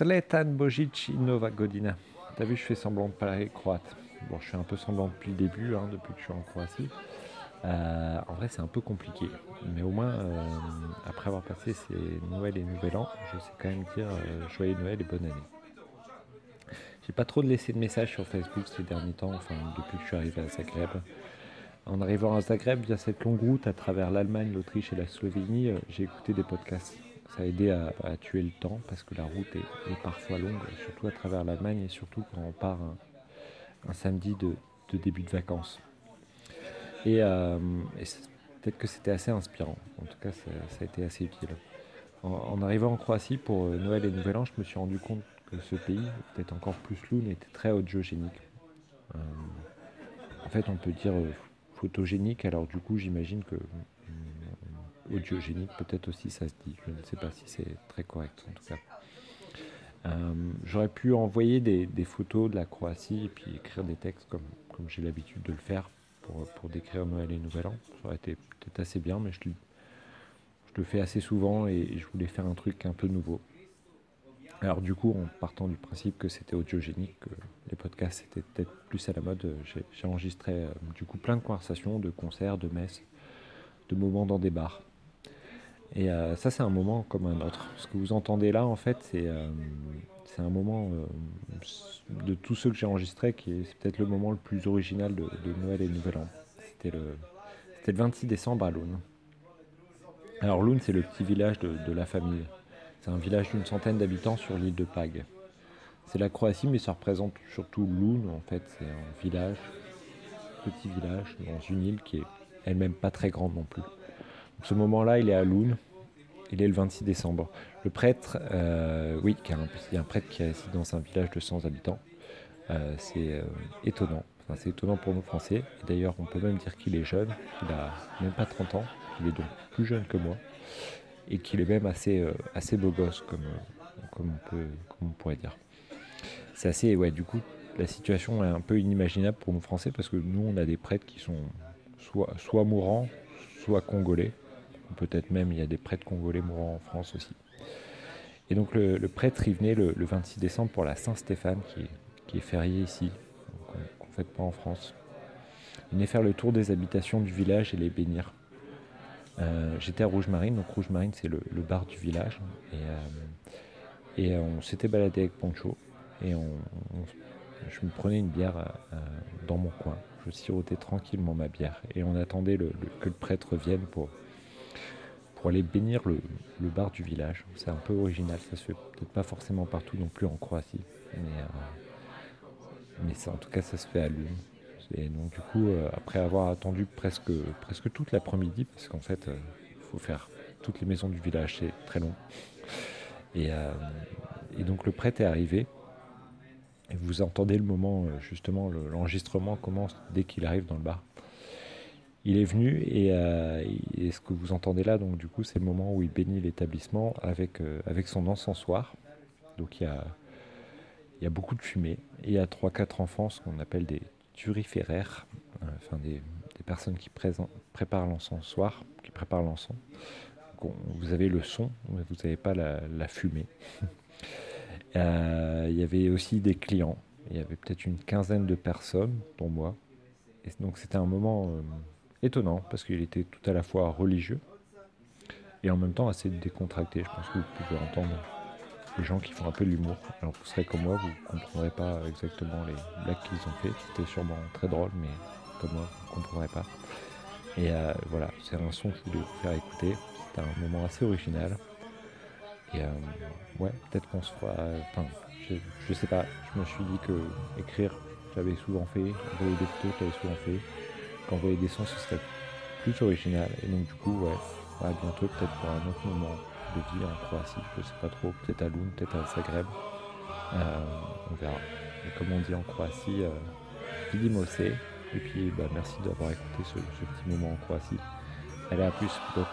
Sletan Bojic Nova Godina. T'as vu, je fais semblant de parler croate. Bon, je fais un peu semblant depuis le début, hein, depuis que je suis en Croatie. Euh, en vrai, c'est un peu compliqué. Mais au moins, euh, après avoir passé ces Noël et Nouvel An, je sais quand même dire euh, Joyeux Noël et bonne année. J'ai pas trop de laissé de messages sur Facebook ces derniers temps, enfin, depuis que je suis arrivé à Zagreb. En arrivant à Zagreb, via cette longue route à travers l'Allemagne, l'Autriche et la Slovénie, j'ai écouté des podcasts. Ça a aidé à, tuer le temps parce que la route est, parfois longue, surtout à travers l'Allemagne et surtout quand on part un, samedi de début de vacances. Et, euh, peut-être que c'était assez inspirant. En tout cas, ça, a été assez utile. En, arrivant en Croatie pour euh, Noël et Nouvel An, je me suis rendu compte que ce pays, peut-être encore plus loun, était très audiogénique. Euh, en fait, on peut dire photogénique, alors du coup, j'imagine que audiogénique, peut-être aussi ça se dit. Je ne sais pas si c'est très correct en tout cas. J'aurais pu envoyer des, photos de la Croatie et puis écrire des textes comme, comme j'ai l'habitude de le faire pour, décrire Noël et Nouvel An. Ça aurait été peut-être assez bien, mais je, je, le fais assez souvent et je voulais faire un truc un peu nouveau. Alors du coup, en partant du principe que c'était audiogénique, que les podcasts étaient peut-être plus à la mode, j'ai enregistré euh, du coup plein de conversations, de concerts, de messes, de moments dans des bars. Et euh, ça, c'est un moment comme un autre. Ce que vous entendez là, en fait, c'est euh, un moment euh, de tous ceux que j'ai enregistrés qui est peut-être le moment le plus original de, Noël et Nouvel An. C'était le, le 26 décembre à Loun. Alors Loun, c'est le petit village de, la famille. C'est un village d'une centaine d'habitants sur l'île de Pag. C'est la Croatie, mais ça représente surtout Loun. En fait, c'est un village, petit village, dans une île qui est elle-même pas très grande non plus. Ce moment-là, il est à Loun. Il est le 26 décembre. Le prêtre, euh, oui, il y a un prêtre qui est assis dans un village de 100 habitants. Euh, c'est euh, étonnant. c'est étonnant pour nous Français. d'ailleurs, on peut même dire qu'il est jeune. Il a même pas 30 ans. Il est donc plus jeune que moi. Et qu'il est même assez, assez beau gosse, comme, comme, on peut, comme on pourrait dire. C'est assez, ouais, du coup, la situation est un peu inimaginable pour nous Français parce que nous, on a des prêtres qui sont soit, soit mourants, soit congolais. Peut-être même il y a des prêtres congolais mourants en France aussi. Et donc le, prêtre, il venait le, 26 décembre pour la Saint-Stéphane, qui, est férié ici, qu'on ne fête pas en France. Il venait faire le tour des habitations du village et les bénir. Euh, j'étais à Rouge Marine, donc Rouge Marine c'est le, bar du village. Et, euh, on s'était baladé avec Poncho. Et je me prenais une bière euh, dans mon coin. Je sirotais tranquillement ma bière. Et on attendait que le prêtre vienne pour, pour aller bénir le, bar du village. C'est un peu original, ça se fait peut-être pas forcément partout non plus en Croatie, mais, euh, en tout cas ça se fait à Lune. Et donc du coup, euh, après avoir attendu presque, presque toute l'après-midi, parce qu'en fait, il euh, faut faire toutes les maisons du village, c'est très long. Et, donc le prêtre est arrivé. Et vous entendez le moment, justement, l'enregistrement commence dès qu'il arrive dans le bar il est venu euh, et, ce que vous entendez là, donc du coup, c'est le moment où il bénit l'établissement avec, euh, avec son encensoir. Donc il y a, y a beaucoup de fumée et il y a 3-4 enfants, ce qu'on appelle des turiféraires, euh, enfin des, personnes qui préparent l'encensoir, qui préparent l'encens. vous avez le son, mais vous n'avez pas la, fumée. il y avait aussi des clients, il y avait peut-être une quinzaine de personnes, dont moi. Donc c'était un moment étonnant parce qu'il était tout à la fois religieux et en même temps assez décontracté. Je pense que vous pouvez entendre les gens qui font un peu de l'humour. Alors vous serez comme moi, vous ne comprendrez pas exactement les blagues qu'ils ont fait. C'était sûrement très drôle, mais comme moi, vous ne comprendrez pas. Et euh, voilà, c'est un son que je voulais vous faire écouter. C'était un moment assez original. Et euh, ouais, peut-être qu'on se fera. Enfin, je, je, sais pas. Je me suis dit que écrire, j'avais souvent fait. Envoyer des photos, j'avais souvent fait qu'envoyer des sons, ce serait plus original. Et donc, du coup, ouais, à bientôt, peut-être pour un autre moment de vie en Croatie, je sais pas trop, peut-être à Lund, peut-être à Zagreb. Euh, on verra. Comme on dit en Croatie, euh. Et puis, bah, merci d'avoir écouté ce, ce, petit moment en Croatie. Allez, à plus, donc.